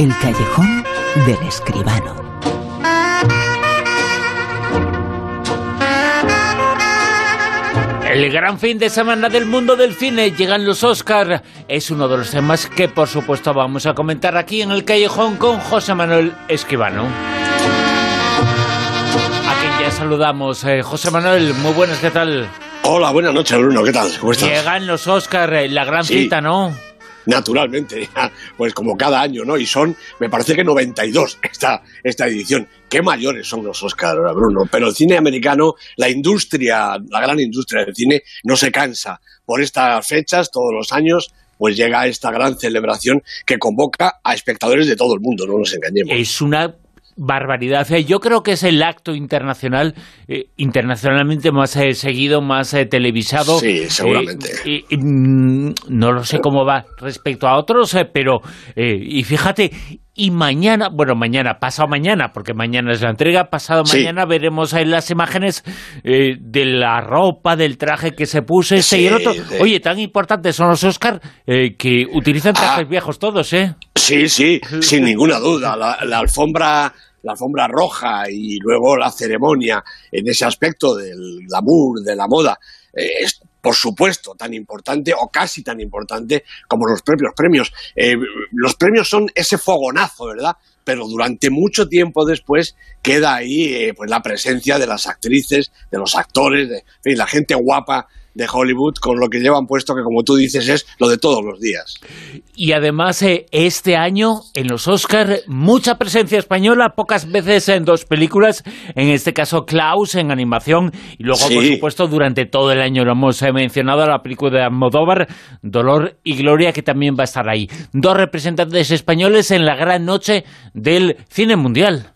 El callejón del escribano. El gran fin de semana del mundo del cine, llegan los Oscars. Es uno de los temas que por supuesto vamos a comentar aquí en el callejón con José Manuel Escribano. A quien ya saludamos. Eh, José Manuel, muy buenas, ¿qué tal? Hola, buenas noches, Bruno, ¿qué tal? ¿Cómo estás? Llegan los Oscars, eh, la gran Sí. cita, ¿no? Naturalmente, pues como cada año, ¿no? Y son, me parece que 92 esta, esta edición. Qué mayores son los Oscars, Bruno. Pero el cine americano, la industria, la gran industria del cine, no se cansa. Por estas fechas, todos los años, pues llega esta gran celebración que convoca a espectadores de todo el mundo, no nos engañemos. Es una barbaridad. Eh, Yo creo que es el acto internacional, eh, internacionalmente más eh, seguido, más eh, televisado. Sí, seguramente. Mm, no lo sé cómo va respecto a otros, pero eh, y fíjate, y mañana, bueno, mañana, pasado mañana, porque mañana es la entrega, pasado Sí. mañana veremos eh, las imágenes eh, de la ropa, del traje que se puso este Sí, y el otro. sí. Oye, tan importantes son los Oscar que utilizan trajes Ah. viejos todos, ¿eh? Sí, sí, sin ninguna duda. La, la alfombra, la alfombra roja y luego la ceremonia en ese aspecto del glamour, de la moda, eh, es por supuesto tan importante o casi tan importante como los propios premios. Eh, los premios son ese fogonazo, ¿verdad? Pero durante mucho tiempo después queda ahí eh, pues la presencia de las actrices, de los actores, de la gente guapa de Hollywood con lo que llevan puesto que como tú dices es lo de todos los días. Y además, eh, este año en los Oscars, mucha presencia española, pocas veces en dos películas, en este caso Klaus en animación, y luego, por supuesto, durante todo el año lo hemos eh, mencionado, la película de Almodóvar, Dolor y Gloria, que también va a estar ahí. Dos representantes españoles en la gran noche del cine mundial.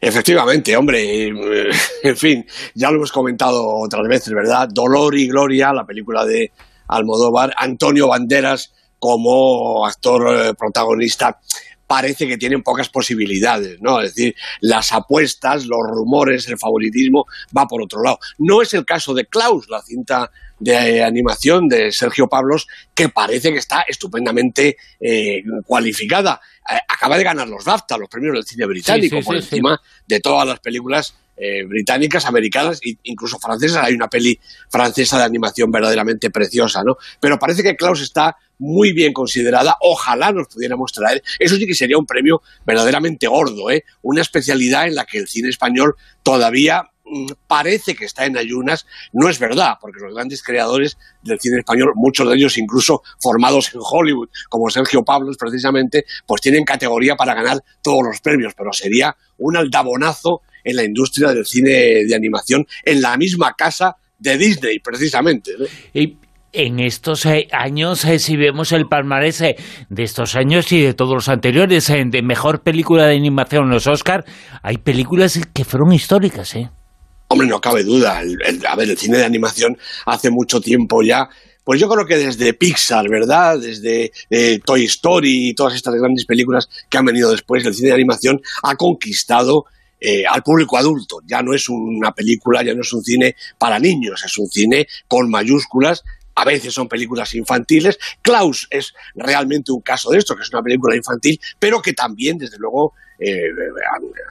Efectivamente, hombre, eh, en fin, ya lo hemos comentado otras veces, ¿verdad? Dolor y Gloria, la película de Almodóvar, Antonio Banderas como actor eh, protagonista, parece que tienen pocas posibilidades, ¿no? Es decir, las apuestas, los rumores, el favoritismo va por otro lado. No es el caso de Klaus, la cinta de animación de Sergio Pablos, que parece que está estupendamente eh, cualificada. Eh, acaba de ganar los BAFTA, los premios del cine británico, Sí, sí, por sí, encima de todas las películas eh, británicas, americanas e incluso francesas. Hay una peli francesa de animación verdaderamente preciosa, ¿no? Pero parece que Klaus está muy bien considerada. Ojalá nos pudiéramos traer. Eso sí que sería un premio verdaderamente gordo, ¿eh? Una especialidad en la que el cine español todavía parece que está en ayunas. No es verdad, porque los grandes creadores del cine español, muchos de ellos incluso formados en Hollywood, como Sergio Pablos precisamente, pues tienen categoría para ganar todos los premios, pero sería un aldabonazo en la industria del cine de animación, en la misma casa de Disney, precisamente. Y en estos eh, años, eh, si vemos el palmarés eh, de estos años y de todos los anteriores, de mejor película de animación los Oscar, hay películas que fueron históricas, ¿eh? Hombre, no cabe duda. El- a ver, el cine de animación hace mucho tiempo ya. Pues yo creo que desde Pixar, ¿verdad? Desde eh, Toy Story y todas estas grandes películas que han venido después, el cine de animación ha conquistado eh, al público adulto. Ya no es una película, ya no es un cine para niños, es un cine con mayúsculas. A veces son películas infantiles. Klaus es realmente un caso de esto, que es una película infantil, pero que también, desde luego, eh,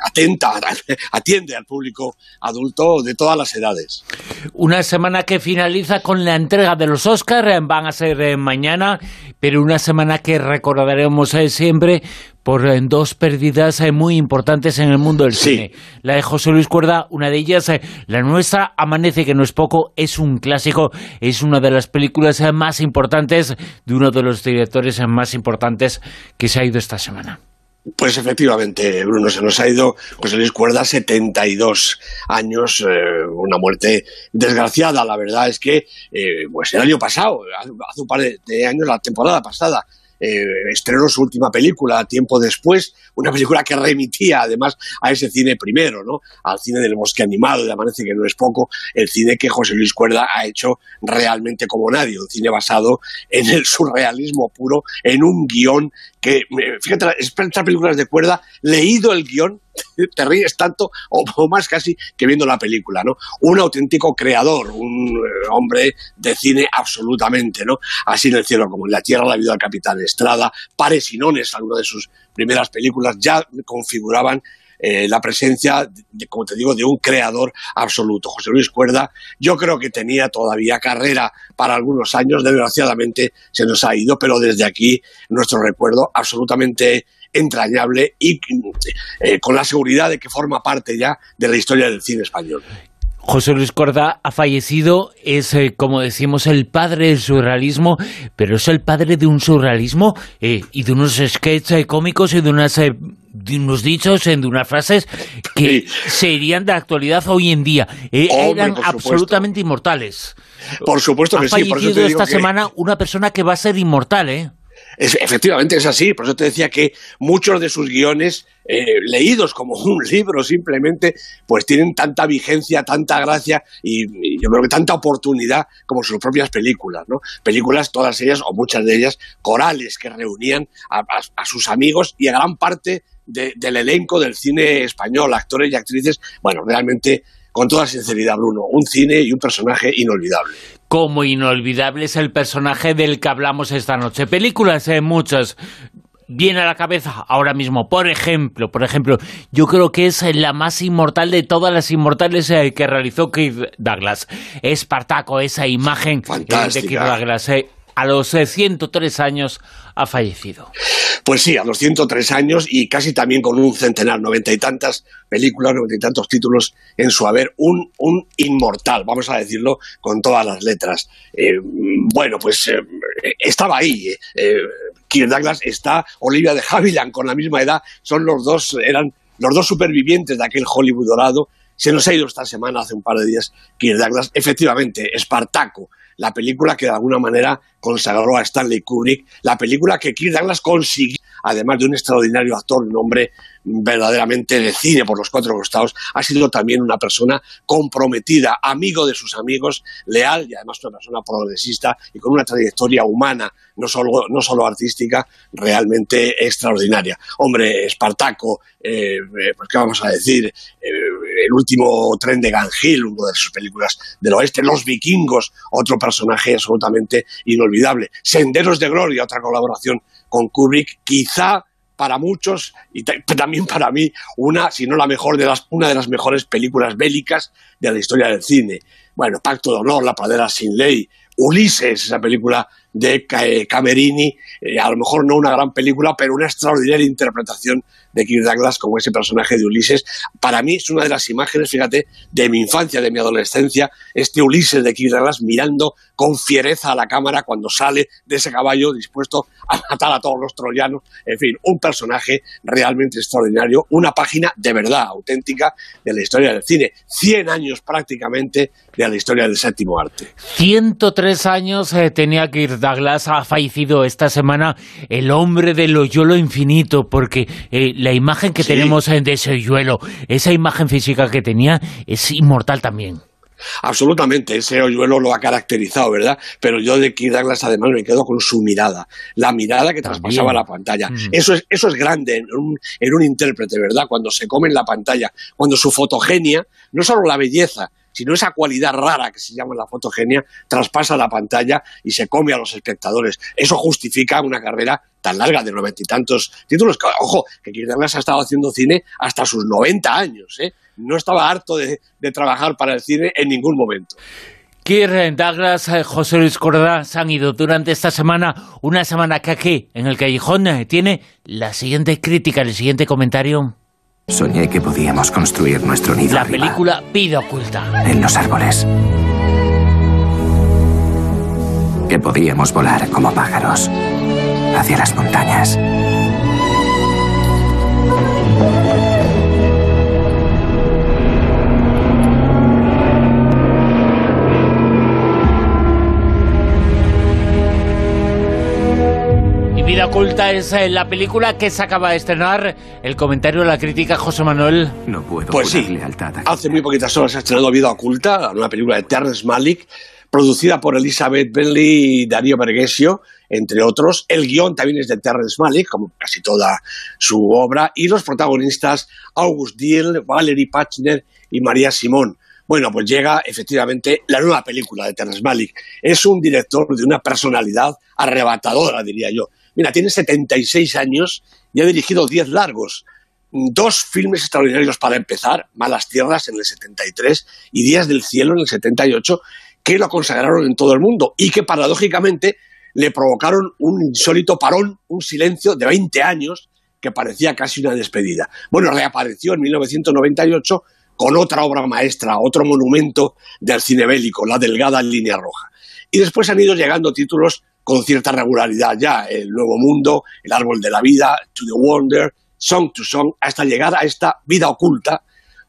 atenta, atiende al público adulto de todas las edades. Una semana que finaliza con la entrega de los Oscars, eh, van a ser eh, mañana, pero una semana que recordaremos siempre por dos pérdidas muy importantes en el mundo del Sí. cine. La de José Luis Cuerda, una de ellas, la nuestra, Amanece, que no es poco, es un clásico, es una de las películas más importantes de uno de los directores más importantes que se ha ido esta semana. Pues efectivamente, Bruno, se nos ha ido José Luis Cuerda, 72 años, eh, una muerte desgraciada. La verdad es que, eh, pues el año pasado, hace un par de años, la temporada pasada, eh, estrenó su última película, tiempo después, una película que remitía además a ese cine primero, ¿no? Al cine del bosque animado, de Amanece, que no es poco, el cine que José Luis Cuerda ha hecho realmente como nadie, un cine basado en el surrealismo puro, en un guion que, eh, fíjate, estas películas de cuerda, leído el guion, te ríes tanto o, más casi que viendo la película, ¿no? Un auténtico creador, un eh, hombre de cine absolutamente, ¿no? Así en el cielo como en la tierra la vida del capitán Estrada, Pares y Nones, algunas de sus primeras películas, ya configuraban eh, la presencia, de, como te digo, de un creador absoluto. José Luis Cuerda, yo creo que tenía todavía carrera para algunos años, desgraciadamente se nos ha ido, pero desde aquí nuestro recuerdo absolutamente entrañable y eh, con la seguridad de que forma parte ya de la historia del cine español. José Luis Corda ha fallecido, es, eh, como decimos, el padre del surrealismo, pero es el padre de un surrealismo eh, y de unos sketches cómicos y de, unas, de unos dichos, de unas frases que serían de actualidad hoy en día. eran absolutamente inmortales. Por supuesto que sí. Ha fallecido esta semana una persona que va a ser inmortal, ¿eh? Efectivamente es así, por eso te decía que muchos de sus guiones, eh, leídos como un libro simplemente, pues tienen tanta vigencia, tanta gracia y, yo creo que tanta oportunidad como sus propias películas, ¿no? Películas, todas ellas, o muchas de ellas, corales que reunían a, sus amigos y a gran parte del elenco del cine español, actores y actrices, bueno, realmente con toda sinceridad, Bruno, un cine y un personaje inolvidable. Como inolvidable es el personaje del que hablamos esta noche. Películas, eh, muchas. Viene a la cabeza ahora mismo, por ejemplo, por ejemplo, yo creo que es la más inmortal de todas las inmortales eh, que realizó Keith Douglas. Espartaco, esa imagen eh, de Keith Douglas a los 103 años ha fallecido. Pues sí, a los 103 años y casi también con un centenar, noventa y tantas películas, noventa y tantos títulos en su haber, un, un inmortal, vamos a decirlo con todas las letras. Eh, bueno, pues eh, estaba ahí. Eh, Kirk Douglas está, Olivia de Havilland con la misma edad, son los dos, eran los dos supervivientes de aquel Hollywood dorado. Se nos ha ido esta semana, hace un par de días, Kirk Douglas. Efectivamente, Espartaco, la película que de alguna manera consagró a Stanley Kubrick, la película que Kirk Douglas consiguió, además de un extraordinario actor, un hombre verdaderamente de cine por los cuatro costados, ha sido también una persona comprometida, amigo de sus amigos, leal y además una persona progresista y con una trayectoria humana, no solo, no solo artística, realmente extraordinaria. Hombre, Espartaco, eh, eh pues, ¿qué vamos a decir? Eh, el último tren de Gangil, una de sus películas del oeste, Los vikingos, otro personaje absolutamente inolvidable. Senderos de Gloria, otra colaboración con Kubrick, quizá para muchos y también para mí una, si no la mejor de las, una de las mejores películas bélicas de la historia del cine. Bueno, Pacto de Honor, La Pradera sin Ley, Ulises, esa película de Camerini, eh, a lo mejor no una gran película, pero una extraordinaria interpretación de Kirk Douglas como ese personaje de Ulises. Para mí es una de las imágenes, fíjate, de mi infancia, de mi adolescencia, este Ulises de Kirk Douglas mirando con fiereza a la cámara cuando sale de ese caballo dispuesto a matar a todos los troyanos. En fin, un personaje realmente extraordinario, una página de verdad auténtica de la historia del cine. Cien años prácticamente de la historia del séptimo arte. 103 años eh, tenía Kirk Douglas, ha fallecido esta semana el hombre del hoyuelo infinito, porque eh, la imagen que tenemos de ese hoyuelo, esa imagen física que tenía, es inmortal también. Absolutamente, ese hoyuelo lo ha caracterizado, ¿verdad? Pero yo de Kirk Douglas además me quedo con su mirada, la mirada que traspasaba la pantalla. Mm. Eso, es, eso es grande en un, en un intérprete, ¿verdad? Cuando se come en la pantalla, cuando su fotogenia, no solo la belleza, sino esa cualidad rara que se llama la fotogenia, traspasa la pantalla y se come a los espectadores. Eso justifica una carrera tan larga de noventa y tantos títulos. Ojo, que Kirk Douglas ha estado haciendo cine hasta sus 90 años. ¿eh? No estaba harto de, trabajar para el cine en ningún momento. Kirk Douglas, eh, José Luis Corda se han ido durante esta semana, una semana que aquí, en el Callejón, eh, tiene la siguiente crítica, el siguiente comentario. Soñé que podíamos construir nuestro nido. La película Vida Oculta. En los árboles. Que podíamos volar como pájaros hacia las montañas. Oculta es eh, la película que se acaba de estrenar. El comentario de la crítica, José Manuel. No puedo pues sí, lealtad hace muy poquitas horas se ha estrenado Vida oculta, una película de Terrence Malick, producida por Elizabeth Bentley y Darío Bergesio, entre otros. El guion también es de Terrence Malick, como casi toda su obra, y los protagonistas August Diel, Valerie Pachner y María Simón. Bueno, pues llega efectivamente la nueva película de Terrence Malick. Es un director de una personalidad arrebatadora, diría yo Mira, tiene 76 años y ha dirigido 10 largos. Dos filmes extraordinarios para empezar, Malas Tierras en el 73 y Días del Cielo en el 78, que lo consagraron en todo el mundo y que paradójicamente le provocaron un insólito parón, un silencio de 20 años que parecía casi una despedida. Bueno, reapareció en 1998 con otra obra maestra, otro monumento del cine bélico, La Delgada Línea Roja. Y después han ido llegando títulos con cierta regularidad ya, El Nuevo Mundo, El Árbol de la Vida, To the Wonder, Song to Song, hasta llegar a esta vida oculta,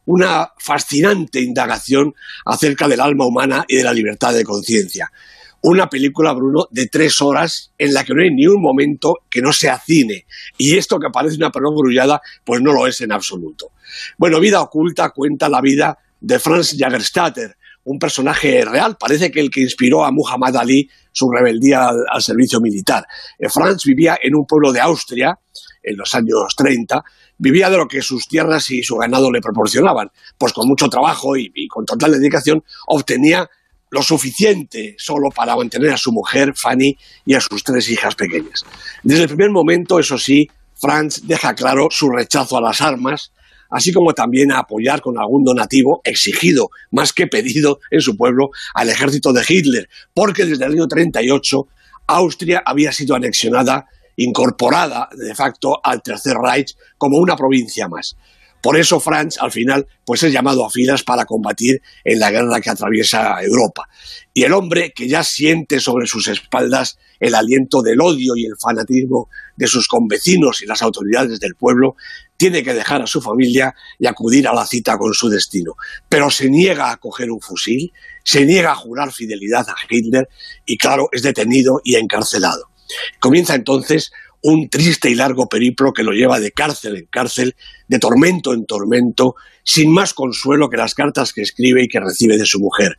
una fascinante indagación acerca del alma humana y de la libertad de conciencia una película, Bruno, de tres horas en la que no hay ni un momento que no sea cine. Y esto que parece una película grullada, pues no lo es en absoluto. Bueno, Vida Oculta cuenta la vida de Franz Jagerstatter, un personaje real, parece que el que inspiró a Muhammad Ali su rebeldía al, servicio militar. Eh, Franz vivía en un pueblo de Austria, en los años 30, vivía de lo que sus tierras y su ganado le proporcionaban. Pues con mucho trabajo y con total dedicación obtenía lo suficiente solo para mantener a su mujer, Fanny, y a sus tres hijas pequeñas. Desde el primer momento, eso sí, Franz deja claro su rechazo a las armas, así como también a apoyar con algún donativo exigido, más que pedido en su pueblo, al ejército de Hitler, porque desde el año 38 Austria había sido anexionada, incorporada de facto al Tercer Reich como una provincia más. Por eso Franz, al final, pues es llamado a filas para combatir en la guerra que atraviesa Europa. Y el hombre que ya siente sobre sus espaldas el aliento del odio y el fanatismo de sus convecinos y las autoridades del pueblo, tiene que dejar a su familia y acudir a la cita con su destino. Pero se niega a coger un fusil, se niega a jurar fidelidad a Hitler y, claro, es detenido y encarcelado. Comienza entonces un triste y largo periplo que lo lleva de cárcel en cárcel, de tormento en tormento, sin más consuelo que las cartas que escribe y que recibe de su mujer.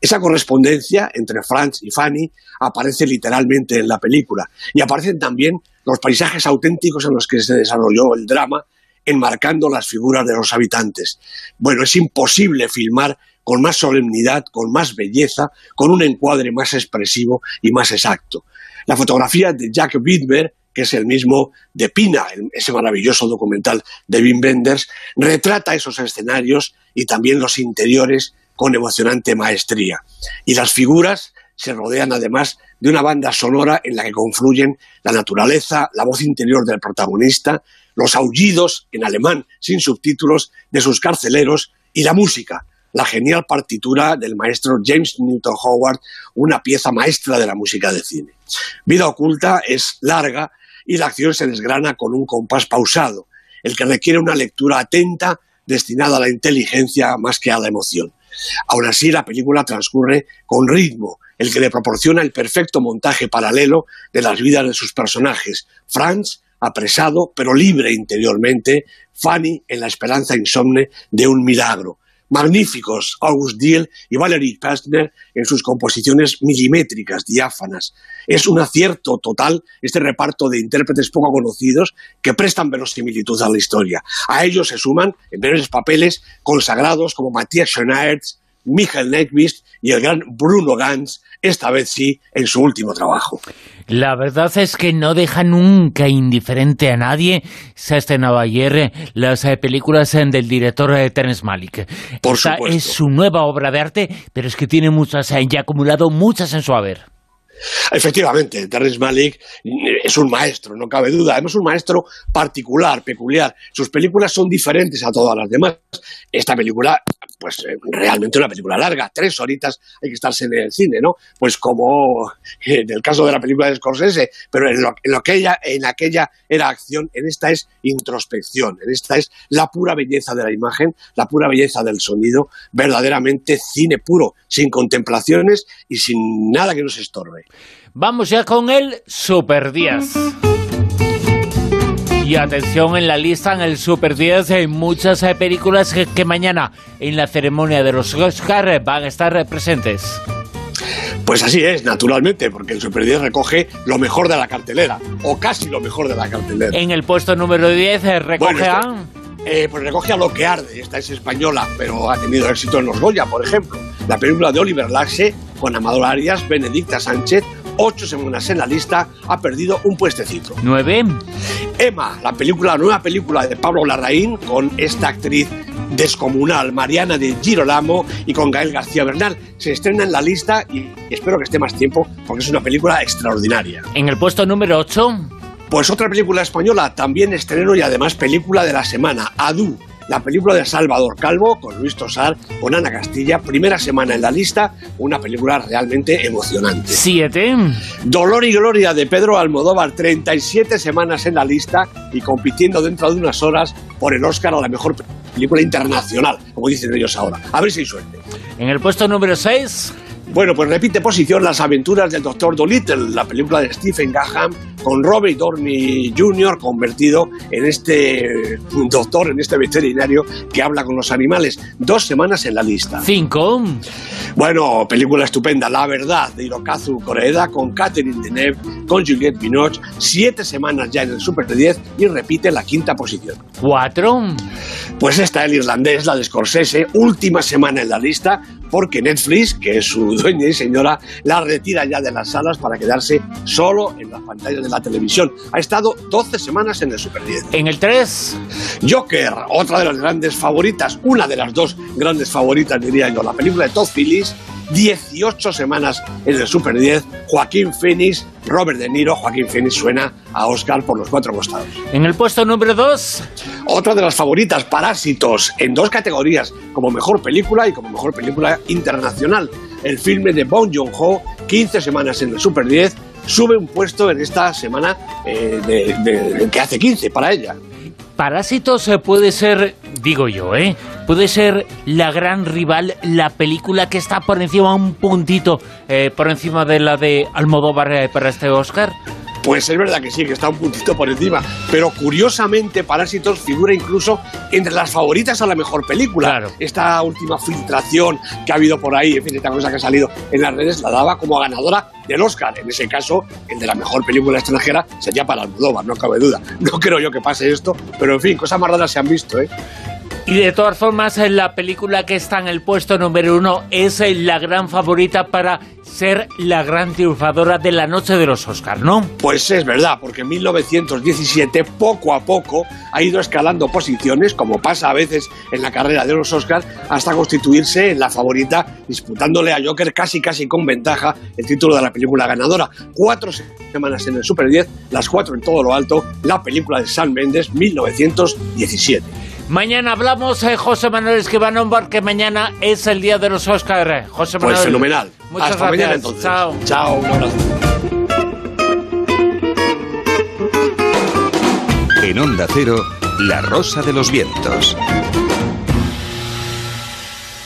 Esa correspondencia entre Franz y Fanny aparece literalmente en la película y aparecen también los paisajes auténticos en los que se desarrolló el drama, enmarcando las figuras de los habitantes. Bueno, es imposible filmar con más solemnidad, con más belleza, con un encuadre más expresivo y más exacto. La fotografía de Jack Widmer que es el mismo de Pina, ese maravilloso documental de Wim Wenders, retrata esos escenarios y también los interiores con emocionante maestría. Y las figuras se rodean además de una banda sonora en la que confluyen la naturaleza, la voz interior del protagonista, los aullidos en alemán sin subtítulos de sus carceleros y la música, la genial partitura del maestro James Newton Howard, una pieza maestra de la música de cine. Vida oculta es larga y la acción se desgrana con un compás pausado, el que requiere una lectura atenta destinada a la inteligencia más que a la emoción. Aún así, la película transcurre con ritmo, el que le proporciona el perfecto montaje paralelo de las vidas de sus personajes. Franz, apresado pero libre interiormente, Fanny en la esperanza insomne de un milagro, magníficos August Diehl y Valerie Pastner en sus composiciones milimétricas, diáfanas. Es un acierto total este reparto de intérpretes poco conocidos que prestan verosimilitud a la historia. A ellos se suman en breves papeles consagrados como Matthias Schoenaerts, Michael Neckvist y el gran Bruno Gantz, esta vez sí, en su último trabajo. La verdad es que no deja nunca indiferente a nadie. Se ha estrenado ayer eh, las eh, películas eh, del director Terence Malick. Por Esta supuesto. es su nueva obra de arte, pero es que tiene muchas, ya acumulado muchas en su haber. Efectivamente, Terrence Malick es un maestro, no cabe duda. Además, un maestro particular, peculiar. Sus películas son diferentes a todas las demás. Esta película, pues eh, realmente una película larga, tres horitas hay que estarse en el cine, ¿no? Pues como en el caso de la película de Scorsese, pero en lo, en lo que ella, en aquella era acción, en esta es introspección, en esta es la pura belleza de la imagen, la pura belleza del sonido, verdaderamente cine puro, sin contemplaciones y sin nada que nos estorbe. Vamos ya con el Super 10. Y atención en la lista, en el Super 10 hay muchas eh, películas que, que mañana en la ceremonia de los Oscar eh, van a estar eh, presentes. Pues así es, naturalmente, porque el Super 10 recoge lo mejor de la cartelera, o casi lo mejor de la cartelera. En el puesto número 10 eh, recoge Bueno, a... este- Eh, pues recoge a Lo que arde, esta es española, pero ha tenido éxito en los Goya, por ejemplo. La película de Oliver Laxe, con Amador Arias, Benedicta Sánchez, ocho semanas en la lista, ha perdido un puestecito. ¿Nueve? Emma, la película, la nueva película de Pablo Larraín con esta actriz descomunal, Mariana de Girolamo y con Gael García Bernal. Se estrena en la lista y espero que esté más tiempo porque es una película extraordinaria. En el puesto número 8. Pues otra película española, también estreno y además película de la semana, Adu, la película de Salvador Calvo, con Luis Tosar, con Ana Castilla, primera semana en la lista, una película realmente emocionante. Siete. Dolor y Gloria de Pedro Almodóvar, 37 semanas en la lista y compitiendo dentro de unas horas por el Oscar a la mejor película internacional, como dicen ellos ahora. A ver si hay suerte. En el puesto número 6. Bueno, pues repite posición Las aventuras del Doctor Dolittle, la película de Stephen Graham con Robert Downey Jr. convertido en este doctor, en este veterinario que habla con los animales. Dos semanas en la lista. Cinco. Bueno, película estupenda, La Verdad, de Hirokazu Koreeda, con Catherine Deneuve, con Juliette Binoche. Siete semanas ya en el Super 10 y repite la quinta posición. Cuatro. Pues esta, el irlandés, la de Scorsese, última semana en la lista, porque Netflix, que es su dueña y señora, la retira ya de las salas para quedarse solo en las pantallas de la televisión. Ha estado 12 semanas en el Super 10. En el 3. Joker, otra de las grandes favoritas, una de las dos grandes favoritas, diría yo, la película de Todd Phillips, 18 semanas en el Super 10, Joaquín Phoenix, Robert De Niro, Joaquín Phoenix suena a Oscar por los cuatro costados. En el puesto número 2. Otra de las favoritas, Parásitos, en dos categorías, como mejor película y como mejor película internacional. El filme de Bong Joon-ho, 15 semanas en el Super 10, sube un puesto en esta semana eh, de, que hace 15 para ella. Parásitos eh, puede ser, digo yo, ¿eh? Puede ser la gran rival, la película que está por encima, un puntito eh, por encima de la de Almodóvar para este Oscar. Pues es verdad que sí, que está un puntito por encima. Pero curiosamente, Parásitos figura incluso entre las favoritas a la mejor película. Claro. Esta última filtración que ha habido por ahí, en fin, esta cosa que ha salido en las redes, la daba como ganadora del Oscar. En ese caso, el de la mejor película extranjera sería para Almodóvar, no cabe duda. No creo yo que pase esto, pero en fin, cosas más raras se han visto, ¿eh? Y de todas formas, la película que está en el puesto número uno es la gran favorita para ser la gran triunfadora de la noche de los Oscars, ¿no? Pues es verdad, porque en 1917 poco a poco ha ido escalando posiciones, como pasa a veces en la carrera de los Oscars, hasta constituirse en la favorita, disputándole a Joker casi casi con ventaja el título de la película ganadora. Cuatro semanas en el Super 10, las cuatro en todo lo alto, la película de Sam Mendes, 1917. Mañana hablamos, eh, José Manuel Esquivano, porque mañana es el día de los Oscars. José Manuel. Pues fenomenal. Muchas Hasta gracias. mañana entonces. Chao. Chao, un abrazo. En Onda Cero, La Rosa de los Vientos.